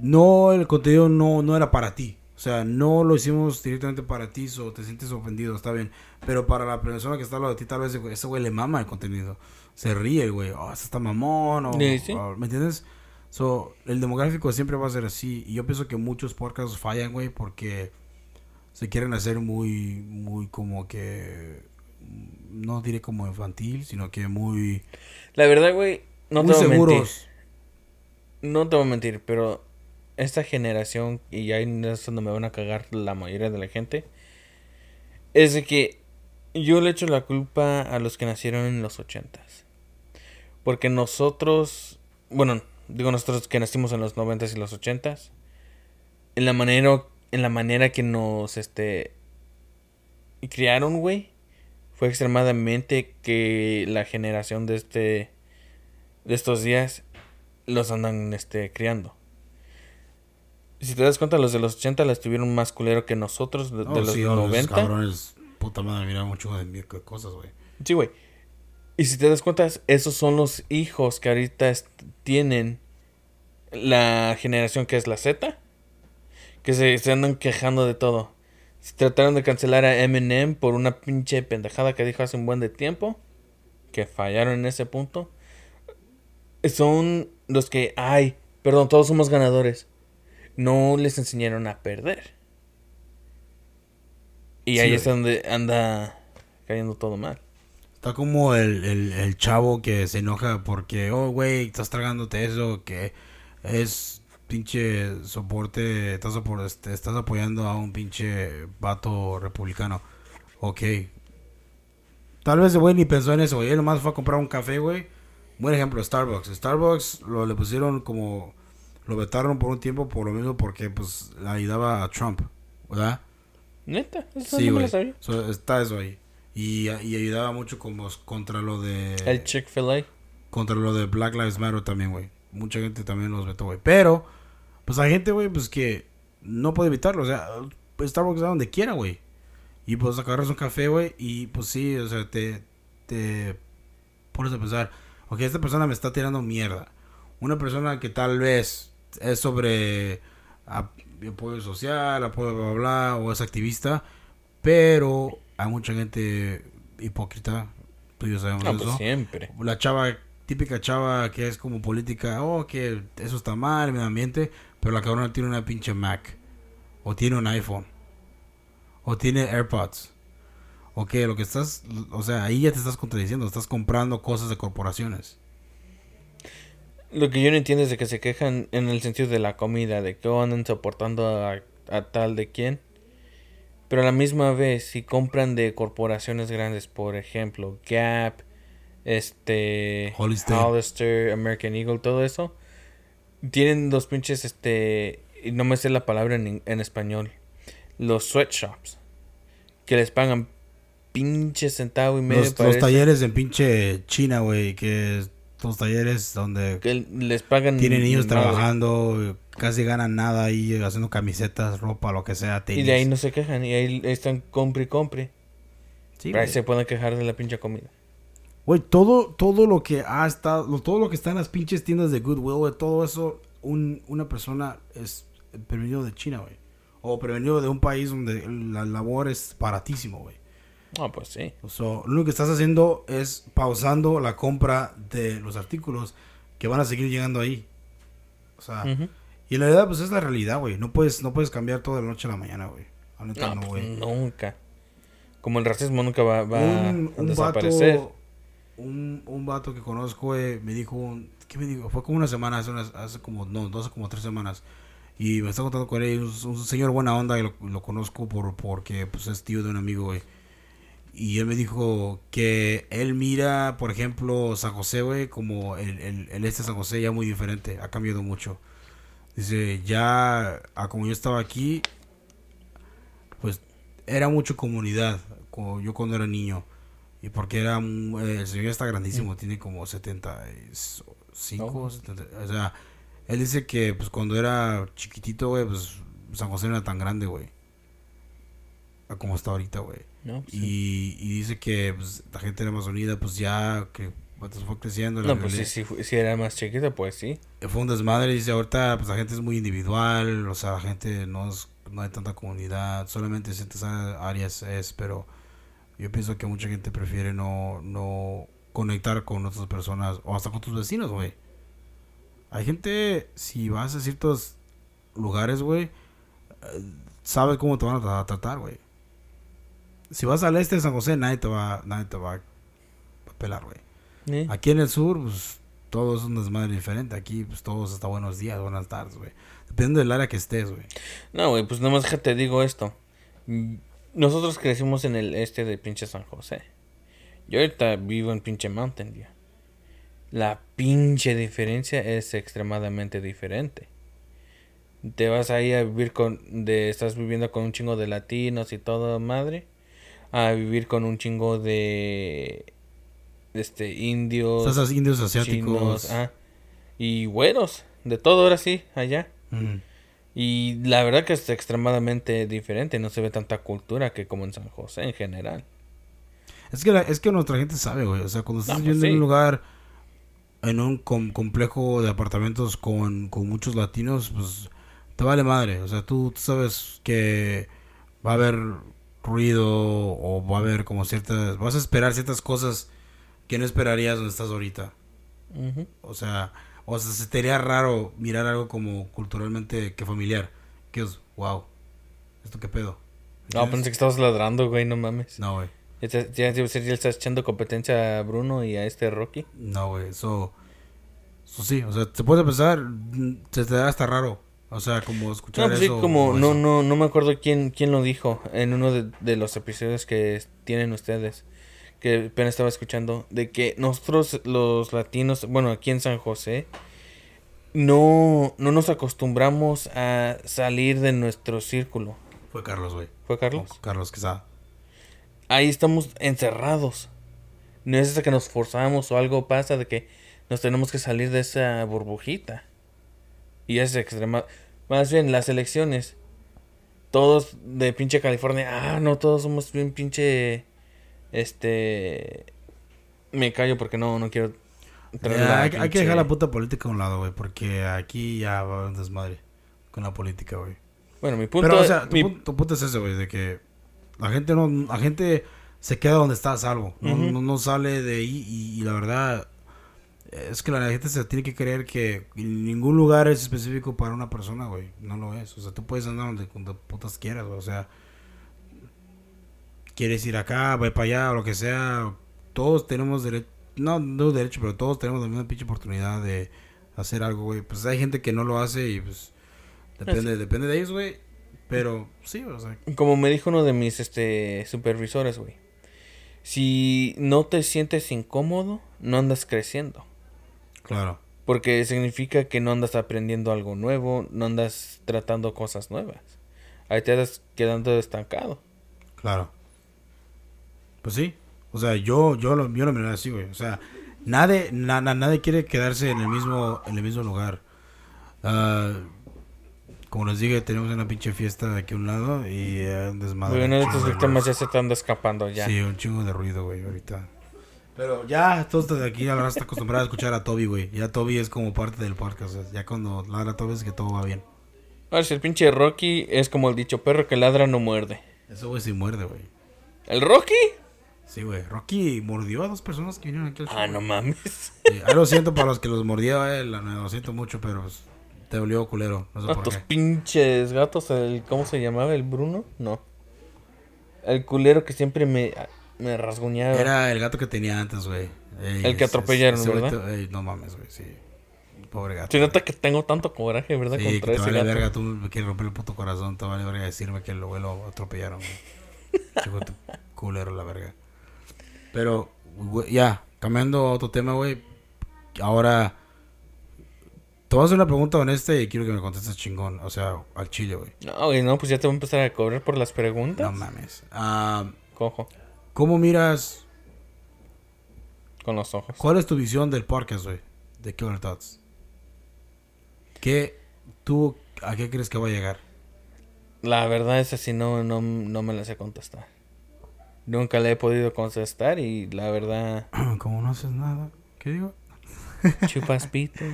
no, el contenido no, no era para ti. O sea, no lo hicimos directamente para ti o te sientes ofendido, está bien. Pero para la persona que está al lado de ti, tal vez ese güey le mama el contenido. Se ríe, güey. Oh, está mamón. O, ¿me entiendes? So, el demográfico siempre va a ser así. Y yo pienso que muchos podcasts fallan, güey, porque se quieren hacer muy, muy como que. No diré como infantil, sino que muy. La verdad, güey, no te voy a mentir. No te voy a mentir, pero esta generación, y ahí es donde me van a cagar la mayoría de la gente, es de que yo le echo la culpa a los que nacieron en los ochentas. Porque nosotros, bueno, digo nosotros que nacimos en los noventas y los ochentas, en la manera, en la manera que nos, este, criaron, güey, fue extremadamente que la generación de este, de estos días, los andan, este, criando. Si te das cuenta, los de los 80 la estuvieron más culero que nosotros, de, los sí, 90. cabrones, puta madre, mira mucho de cosas, güey. Sí, güey. Y si te das cuenta, esos son los hijos que ahorita tienen la generación que es la Z. Que se, se andan quejando de todo. Se trataron de cancelar a Eminem por una pinche pendejada que dijo hace un buen de tiempo. Que fallaron en ese punto. Son los que, ay, perdón, todos somos ganadores no les enseñaron a perder. Y ahí es donde anda cayendo todo mal. Está como el, el, chavo que se enoja porque, oh, güey, estás tragándote eso, que es pinche soporte, estás, este, estás apoyando a un pinche vato republicano. Ok. Tal vez el güey ni pensó en eso, güey. Él nomás fue a comprar un café, güey. Buen ejemplo, Starbucks. Starbucks lo le pusieron como lo vetaron por un tiempo por lo mismo porque pues la ayudaba a Trump, ¿verdad? Neta, eso sí, güey. está eso ahí. Y, y, ayudaba mucho como contra lo de el Chick-fil-A. Contra lo de Black Lives Matter también, güey. Mucha gente también los vetó, güey. Pero pues hay gente, güey, pues que no puede evitarlo, o sea, Starbucks está donde quiera, güey. Y pues agarras un café, güey, y pues sí, o sea, te te pones a pensar, ok, esta persona me está tirando mierda. Una persona que tal vez es sobre apoyo social, apoyo bla, bla, bla, o es activista, pero hay mucha gente hipócrita, tú y yo sabemos pues eso. siempre. La chava, típica chava que es como política, oh, que eso está mal, el medio ambiente, pero la cabrona tiene una pinche Mac, o tiene un iPhone, o tiene AirPods. O que lo que estás, o sea, ahí ya te estás contradiciendo, estás comprando cosas de corporaciones. Lo que yo no entiendo es de que se quejan en el sentido de la comida, de que andan soportando a, tal de quién. Pero a la misma vez, si compran de corporaciones grandes, por ejemplo, Gap, este, Hollister, American Eagle, todo eso, tienen los pinches, este, y no me sé la palabra en, en español, los sweatshops, que les pagan pinche centavo y medio. Los, los talleres en pinche China, güey, que los talleres donde les pagan tienen niños trabajando casi ganan nada ahí haciendo camisetas ropa lo que sea y de ahí no se quejan y ahí están compre y compre. Sí, ahí se pueden quejar de la pinche comida. Güey todo todo lo que ha estado todo lo que está en las pinches tiendas de Goodwill güey todo eso un, una persona es prevenido de China güey. O prevenido de un país donde la labor es baratísimo güey Ah, pues sí. lo único que estás haciendo es pausando la compra de los artículos que van a seguir llegando ahí. O sea, y en realidad, pues es la realidad, güey. No puedes, no puedes cambiar todo de la noche a la mañana, güey. No, pues, nunca. Como el racismo nunca va, a desaparecer. Vato, un, un vato que conozco, güey, me dijo, ¿qué me dijo? Fue como una semana, hace, hace como, no, dos como tres semanas. Y me está contando con él, un, un señor buena onda, y lo, lo, conozco por, porque pues, es tío de un amigo, güey. Y él me dijo que él mira, por ejemplo, San José, güey, como el, el, el, este San José ya muy diferente, ha cambiado mucho. Dice, ya, a como yo estaba aquí, pues era mucho comunidad, como yo cuando era niño. Y porque era, el señor está grandísimo, tiene como 75, o sea, él dice que pues cuando era chiquitito, güey, pues San José no era tan grande, güey. a como está ahorita, güey. No, pues, sí. Y, y dice que pues, la gente era más unida, pues ya que fue creciendo. la No, pues fu- si era más chiquita, pues sí. Fue un desmadre, dice, ahorita pues la gente es muy individual, o sea, la gente no, es, no hay tanta comunidad, solamente ciertas áreas es, pero yo pienso que mucha gente prefiere no, no conectar con otras personas o hasta con tus vecinos, güey. Hay gente, si vas a ciertos lugares, güey, eh, sabes cómo te van a tra- tratar, güey. Si vas al este de San José, nadie te va, nadie te va a pelar, güey. ¿Eh? Aquí en el sur, pues todo es un desmadre diferente. Aquí, pues todos hasta buenos días, buenas tardes, güey. Dependiendo del área que estés, güey. No, güey, pues nomás déjate digo esto. Nosotros crecimos en el este de pinche San José. Yo ahorita vivo en pinche Mountain View. La pinche diferencia es extremadamente diferente. Te vas ahí a vivir con... De, estás viviendo con un chingo de latinos y todo madre. A vivir con un chingo de... Este, indios. Indios asiáticos. chinos, ah, y güeros. De todo ahora sí, allá. Ujú. Y la verdad que es extremadamente diferente, no se ve tanta cultura que como en San José en general. Es que, la- es que nuestra gente sabe, güey. O sea, cuando estás No, viviendo pues en un lugar, en un com- complejo de apartamentos con, con muchos latinos, pues te vale madre. O sea, tú, tú sabes que va a haber ruido o va a haber como ciertas... Vas a esperar ciertas cosas que no esperarías donde estás ahorita. O sea, o sea, se te haría raro mirar algo como culturalmente que familiar. Que es, wow, ¿esto qué pedo? No, pensé que estabas ladrando, güey, no mames. No, güey. Ya, te- ya, estás echando competencia a Bruno y a este Rocky. No, güey. Eso, eso sí, o sea, se puede pensar, se te da hasta raro. O sea, como escuchar No, pues sí, eso. como, no, eso. no, no me acuerdo quién, quién lo dijo en uno de, de los episodios que tienen ustedes, que apenas estaba escuchando, de que nosotros los latinos, bueno, aquí en San José, no, no nos acostumbramos a salir de nuestro círculo. Fue Carlos, güey. ¿Fue Carlos? Carlos, quizá. Ahí estamos encerrados. No es hasta que nos forzamos o algo pasa de que nos tenemos que salir de esa burbujita. Y es extrema. Más bien, las elecciones. Todos de pinche California. Ah, no, todos somos bien pinche. Este. Me callo porque no, no quiero. Ya, hay, hay que dejar la puta política a un lado, güey, porque aquí ya va un desmadre con la política, güey. Bueno, mi punto. Pero, o sea, tu, mi- punto, tu punto es ese, güey, de que la gente no, la gente se queda donde está a salvo, no, no, no sale de ahí y, y la verdad es que la gente se tiene que creer que ningún lugar es específico para una persona, güey, no lo es, o sea, tú puedes andar donde, donde putas quieras, güey, o sea, quieres ir acá, ve para allá, o lo que sea, todos tenemos derecho, no, no derecho, pero todos tenemos la misma pinche oportunidad de hacer algo, güey, pues hay gente que no lo hace y pues depende, depende de ellos, güey, pero sí, o sea, Como me dijo uno de mis este, supervisores, güey. Si no te sientes incómodo, no andas creciendo. Claro. Porque significa que no andas aprendiendo algo nuevo, no andas tratando cosas nuevas. Ahí te andas quedando estancado. Claro. Pues sí. O sea, yo, yo lo, yo lo miré así, güey. O sea, nadie, na- na- nadie quiere quedarse en el mismo, en el mismo lugar. Ah, como les dije, tenemos una pinche fiesta de aquí a un lado y eh, un desmadre. Güey, uno de tus chingo de temas ruido. ya se anda escapando ya. Sí, un chingo de ruido, güey, ahorita. Pero ya, todos de aquí la raza está acostumbrado a escuchar a Toby, güey. Ya Toby es como parte del podcast. o sea, ya cuando ladra Toby es que todo va bien. Ahora, si el pinche Rocky es como el dicho perro que ladra no muerde. Eso, güey, sí muerde, güey. ¿El Rocky? Sí, güey. Rocky mordió a dos personas que vinieron aquí al show, Ah, no mames. Sí, ahí lo siento para los que los mordió, eh, lo siento mucho, pero te dolió culero, no sé pinches gatos, el, ¿cómo se llamaba? ¿El Bruno? No. El culero que siempre me, me rasguñaba. Era el gato que tenía antes, güey. Ey, El que ese- atropellaron, ese ¿verdad? te- ey, no mames, güey, sí. Pobre gato. Nota que tengo tanto coraje, ¿verdad? Sí, que Contra te ese vale gato. verga, tú me quieres romper el puto corazón, te vale verga decirme que el abuelo atropellaron, güey. *laughs* Chico, tu culero la verga. Pero, güey, ya, cambiando a otro tema, güey. Ahora, te voy a hacer una pregunta honesta y quiero que me contestes chingón, o sea, al chile, güey. No, güey, no, pues ya te voy a empezar a cobrar por las preguntas. No mames. Ah, Cojo, ¿Cómo miras con los ojos. ¿Cuál es tu visión del podcast, güey? De Killer Thoughts. ¿Qué, tú, a qué crees que va a llegar? La verdad es así, no, no, no me la sé contestar. Nunca le he podido contestar y la verdad... *clears throat* Como no haces nada, ¿qué digo? *laughs* Chupas pito.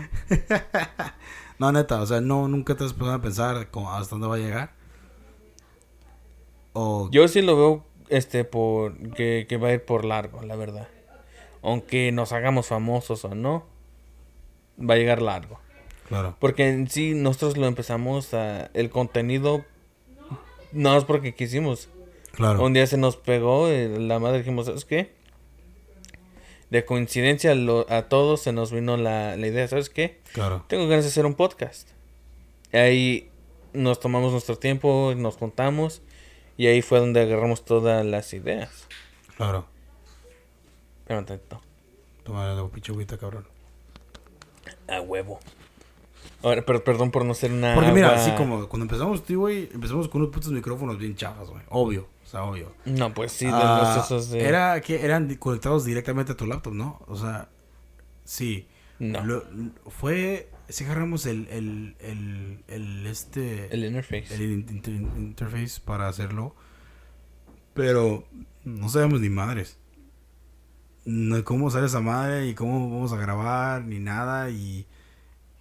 *laughs* no, neta, o sea, no, nunca te has puesto a pensar hasta dónde va a llegar. O, Yo sí lo veo este por que, que va a ir por largo, la verdad. Aunque nos hagamos famosos o no, va a llegar largo. claro, Porque en sí nosotros lo empezamos a el contenido no es porque quisimos. claro. Un día se nos pegó, eh, la madre dijimos, ¿sabes qué? De coincidencia lo- a todos se nos vino la, la idea, ¿sabes qué? Claro, Tengo ganas de hacer un podcast. Ahí nos tomamos nuestro tiempo, nos juntamos y ahí fue donde agarramos todas las ideas. claro. Pero tantito. Toma la pinche agüita, cabrón. A huevo. Ahora, pero perdón por no ser una Porque mira, agua- así como cuando empezamos, tío, güey, empezamos con unos putos micrófonos bien chavas, güey. Obvio, o sea, obvio. No, pues sí, de Ah, los esos de... Era que eran conectados directamente a tu laptop, ¿no? O sea, sí. No, Lo- fue, si agarramos el, el, el, el, este, el interface. el in- inter- interface para hacerlo, pero no sabemos ni madres. No, cómo sale esa madre y cómo vamos a grabar ni nada y,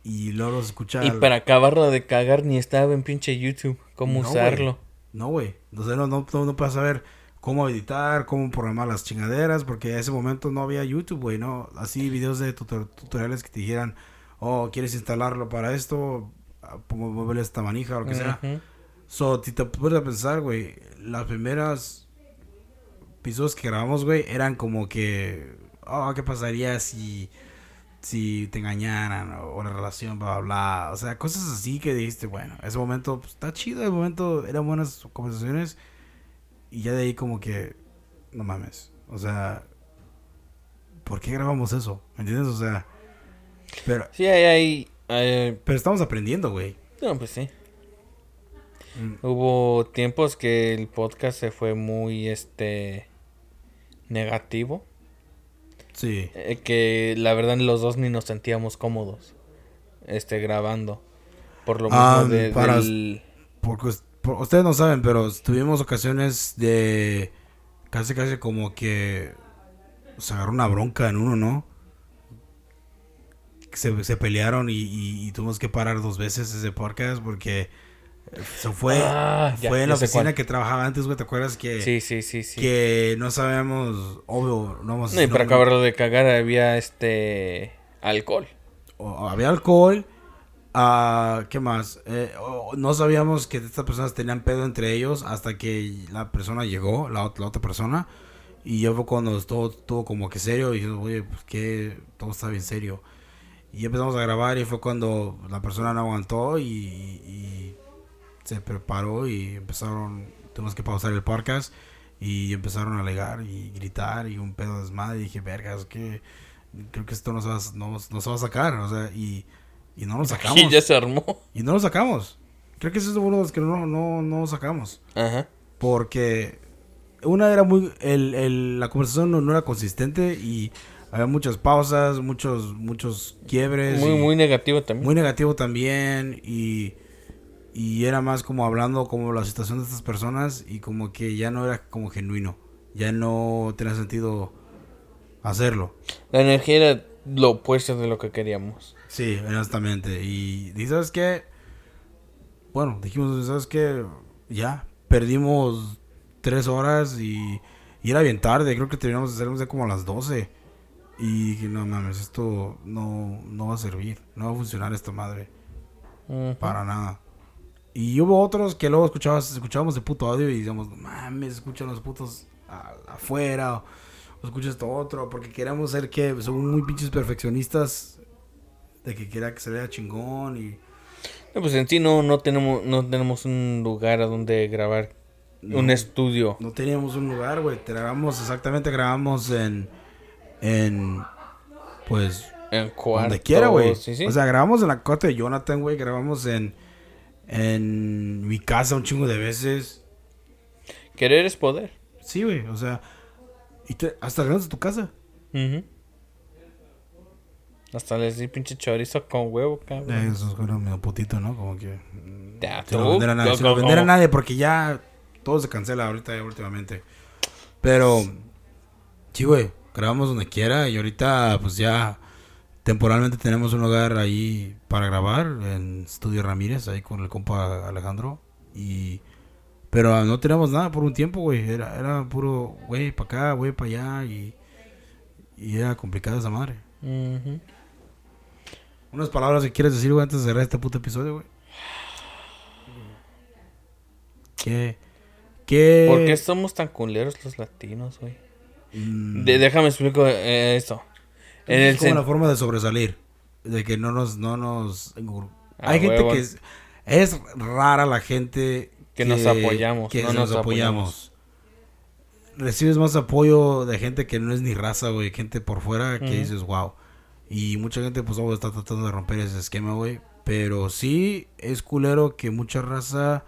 y luego los escuchar. Y para acabarlo de cagar ni estaba en pinche YouTube. ¿Cómo No, usarlo? No, güey. Sea, no, no, no, no puedes saber cómo editar, cómo programar las chingaderas, porque en ese momento no había YouTube, güey, ¿no? Así videos de tutor- tutoriales que te dijeran, oh, ¿quieres instalarlo para esto? Ah, Muévele esta manija o lo que sea. Ujú. So, si te puedes pensar, güey, las primeras episodios que grabamos, güey, eran como que, oh, ¿qué pasaría si, si te engañaran o, o la relación, bla, bla, bla? O sea, cosas así que dijiste, bueno, ese momento pues, está chido, el momento eran buenas conversaciones y ya de ahí como que, no mames, o sea, ¿por qué grabamos eso? ¿Me entiendes? O sea, pero, Sí, ahí, ahí, ahí- pero estamos aprendiendo, güey. No, pues sí. Mm. Hubo tiempos que el podcast se fue muy, este... Negativo. Sí, Eh, que la verdad los dos ni nos sentíamos cómodos. Este, grabando. Por lo mismo Ah, de, para- del... Porque us- por- ustedes no saben, pero tuvimos ocasiones de casi casi como que se agarró una bronca en uno, ¿no? Se, se pelearon y, y- y tuvimos que parar dos veces ese podcast porque eh, se fue, Ah, ya, fue en la oficina cuál. que trabajaba antes, güey, ¿te acuerdas que, Sí, sí, sí, sí. que no sabíamos, obvio, no vamos No, y no- para acabarlo de cagar había, este... Alcohol. o- había alcohol, ah, ¿qué más? Eh, no sabíamos que estas personas tenían pedo entre ellos hasta que la persona llegó, la, ot- la otra persona, y ya fue cuando todo estuvo como que serio, y dijimos, oye, pues que todo está bien serio. Y empezamos a grabar y fue cuando la persona no aguantó y, y se preparó y empezaron, tuvimos que pausar el podcast y empezaron a alegar y gritar y un pedo de desmadre y dije, vergas, que creo que esto no se va, a- no, no se va a sacar, o sea, y, y no lo *laughs* sacamos. Y ya se armó. Y no lo sacamos. Creo que ese es uno de los que no, no, no sacamos. Ajá. Porque una era muy. El, el- la conversación no, no era consistente y había muchas pausas, muchos muchos quiebres. Muy, y muy negativo también. muy negativo también. Y, y era más como hablando como la situación de estas personas y como que ya no era como genuino. Ya no tenía sentido hacerlo. La energía era lo opuesto de lo que queríamos. Sí, honestamente. Y, y ¿sabes qué? Bueno, dijimos, ¿sabes qué? Ya, perdimos tres horas y, y era bien tarde. Creo que terminamos de hacer como a las 12. Y dije, no mames, esto no, no va a servir. No va a funcionar esta madre. Para nada. Y hubo otros que luego escuchabas, escuchábamos el puto audio y decíamos, no mames, escuchan los putos a- afuera. O, o escucha esto otro. Porque queremos ser que son muy pinches perfeccionistas. De que quiera que se vea chingón y... No, pues en sí no, no tenemos no tenemos un lugar a donde grabar. Un estudio. No teníamos un lugar, güey. Grabamos, exactamente, grabamos en. En. Pues. En cuarto. donde quiera, güey. Sí, sí. O sea, grabamos en la corte de Jonathan, güey. Grabamos en. En mi casa un chingo de veces. Querer es poder. Sí, güey. O sea. Y te- hasta grabamos en tu casa. Hasta les di pinche chorizo con huevo, cabrón. Eh, Eso es bueno, medio putito, ¿no? Como que. Ya, Sin tú, ofender a nadie, a go. nadie, porque ya todo se cancela ahorita, últimamente. Pero, sí, güey, grabamos donde quiera y ahorita, pues ya temporalmente tenemos un lugar ahí para grabar en Estudio Ramírez, ahí con el compa Alejandro. Y, pero no tenemos nada por un tiempo, güey. Era, era puro, güey, para acá, güey, para allá y, y era complicada esa madre. Unas palabras que quieres decir, güey, antes de cerrar este puto episodio, güey. ¿Qué? ¿Qué? ¿Por qué somos tan culeros los latinos, güey? Mm, De- déjame explico eh, esto. En es el como la forma de sobresalir. De que no nos... No nos Ah, Hay gente que... Es, es rara la gente... Que nos apoyamos, Que no nos, nos apoyamos. Recibes más apoyo de gente que no es ni raza, güey. Gente por fuera que dices, wow. Y mucha gente, pues, obvio, está tratando de romper ese esquema, güey. Pero sí es culero que mucha raza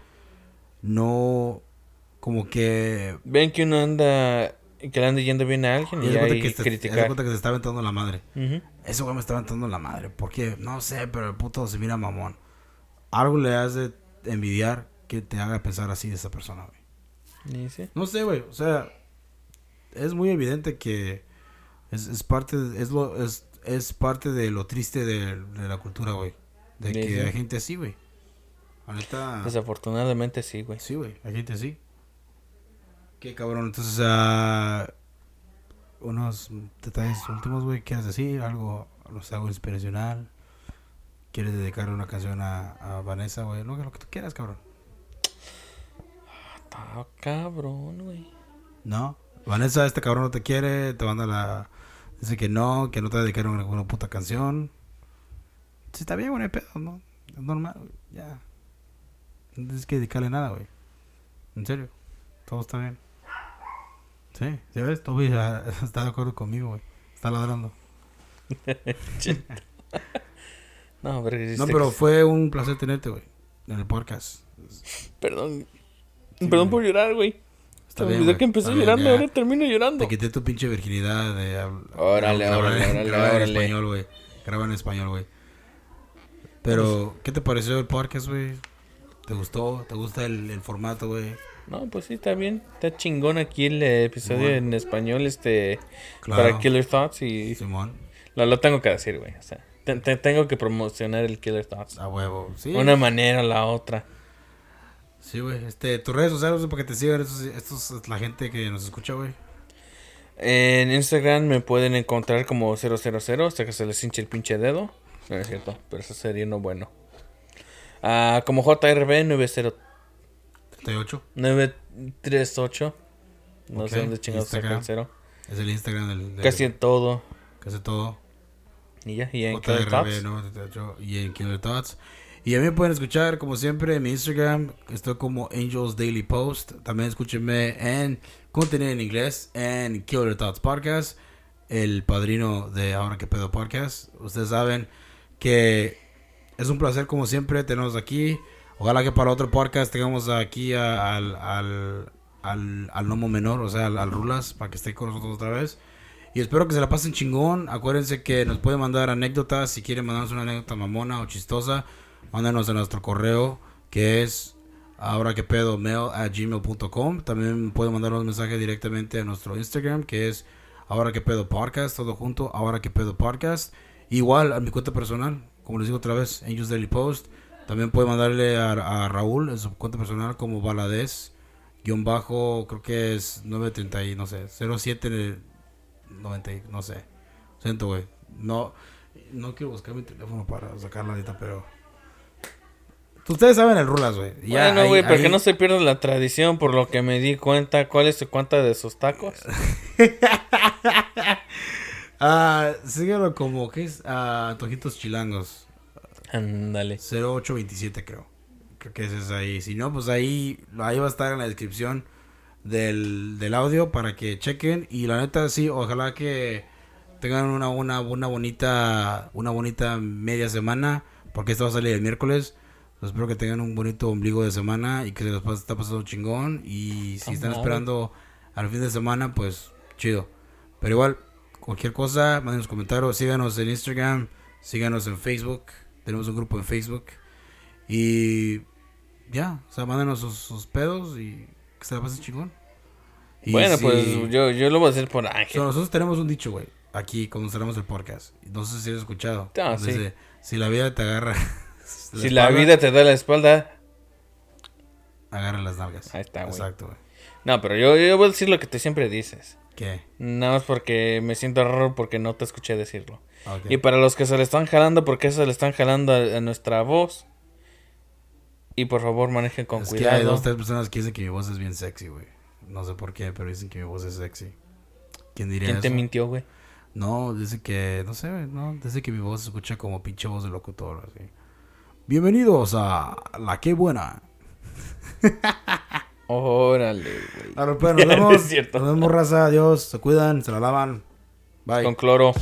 no... Como que Ven que uno anda... Que le anda yendo bien a alguien Y y de ahí que, de criticar. cuenta que te está aventando la madre. Ese güey me está aventando la madre. ¿Por qué? No sé, pero el puto se mira mamón. Algo le hace envidiar que te haga pensar así de esa persona, güey. Sí. No sé, güey. O sea, es muy evidente que es, es parte, de- es, lo, es, es parte de lo triste de, de la cultura, güey. De Sí, que sí. hay gente así, güey. Ahorita... Desafortunadamente sí, güey. Sí, güey, hay gente así. Qué cabrón, entonces, ah, unos detalles últimos, güey, ¿quieres decir? Algo, no sé, algo inspiracional. ¿Quieres dedicar una canción a, a Vanessa, güey? Lo, que- lo que tú quieras, cabrón. Está cabrón, güey. ¿No? Vanessa, este cabrón no te quiere, te manda la... Dice que no, que no te dedicaron ninguna puta canción. Sí, está bien, güey, pedo, ¿no? Es normal, ya. No tienes que dedicarle nada, güey. En serio, todo está bien. Sí, ¿ya ves? Toby ya *laughs* está de acuerdo conmigo, güey. Está ladrando. *laughs* No, pero... No, este- pero fue un placer tenerte, güey, en el podcast. Perdón. Sí, Perdón güey. por llorar, güey. Está Me bien, güey, que empecé está llorando, ahora termino llorando. Te quité tu pinche virginidad de Órale, órale, órale, grabar en español, güey. Graba en español, güey. Pero, ¿qué te pareció el podcast, güey? ¿Te gustó? ¿Te gusta el, el formato, güey? No, pues sí, está bien. Está chingón aquí el episodio en español, este, para Killer Thoughts y... Simón. Lo, tengo que decir, güey, o sea, te, te, tengo que promocionar el Killer Thoughts. A huevo, sí. Una manera o la otra. Sí, güey, este, tus redes sociales, para que te sigan, esto es la gente que nos escucha, güey. En Instagram me pueden encontrar como 000, hasta que se les hinche el pinche dedo. No es cierto, pero eso sería no bueno. Ah, como JRB903. 938. 938. No okay. sé dónde chingados el cero. Es el Instagram del. del casi en todo. Casi todo. Y ya, y en Killer Tots. ¿no? Y en Killer Tots. Y a mí me pueden escuchar, como siempre, en mi Instagram. Estoy como Angels Daily Post. También escúchenme en contenido en inglés en Killer Tots Podcast. El padrino de Ahora que Pedo Podcast. Ustedes saben que es un placer, como siempre, tenerlos aquí. Ojalá que para otro podcast tengamos aquí a- al, al, al, al Nomo Menor, o sea, al, Rulas, para que esté con nosotros otra vez. Y espero que se la pasen chingón. Acuérdense que nos pueden mandar anécdotas. Si quieren mandarnos una anécdota mamona o chistosa, mándanos a nuestro correo que es ahora que pedo mail at gmail.com. También pueden mandarnos mensaje directamente a nuestro Instagram que es ahora que pedo podcast, todo junto, ahora que pedo podcast. Igual a mi cuenta personal, como les digo otra vez, Angels Daily Post. También pueden mandarle a, a Raúl en su cuenta personal como Valadez, guion bajo, creo que es 930 y no sé, 07 90, y- no sé. Siento, güey. No, no quiero buscar mi teléfono para sacar la neta, pero. Ustedes saben el rulas, güey. Ya, bueno, güey, para ahí- que no se pierda la tradición, por lo que me di cuenta, ¿cuál es su cuenta de sus tacos? *laughs* Ah, síguelo como, ¿qué es? Ah, Antojitos Chilangos. Ándale. 0827, creo. Creo que ese es ahí. Si no, pues ahí, ahí va a estar en la descripción del, del audio para que chequen. Y la neta, sí, ojalá que tengan una, una, una bonita una bonita media semana. Porque esto va a salir el miércoles. Pues espero que tengan un bonito ombligo de semana y que se les pas- está pasando chingón. Y si están esperando al fin de semana, pues chido. Pero igual, cualquier cosa, manden los comentarios, síganos en Instagram, síganos en Facebook, tenemos un grupo en Facebook. Y ya, o sea, mándenos sus, sus pedos y que se la pasen chingón. Y bueno, si- pues yo, yo lo voy a hacer por Ángel. nosotros tenemos un dicho, güey, aquí cuando cerramos el podcast. No sé si lo has escuchado. Ah, Donde sí. dice, si la vida te agarra. *laughs* Si la vida te da la espalda. Agarra las nalgas. Ahí está, güey. Exacto, güey. No, pero yo, yo voy a decir lo que te siempre dices. ¿Qué? Nada más porque me siento raro porque no te escuché decirlo. Ok. Y para los que se le están jalando, porque se le están jalando a, a nuestra voz. Y por favor manejen con es que cuidado. hay dos, tres personas que dicen que mi voz es bien sexy, güey. No sé por qué, pero dicen que mi voz es sexy. ¿Quién diría ¿Quién te mintió, güey? No, dice que, no sé, no, dice que mi voz se escucha como pinche voz de locutor, así. Bienvenidos a La Qué Buena. *laughs* Órale, güey. Ahora, pues, nos *laughs* vemos. Nos vemos, raza. Adiós. Se cuidan, se la lavan. Bye. Con cloro.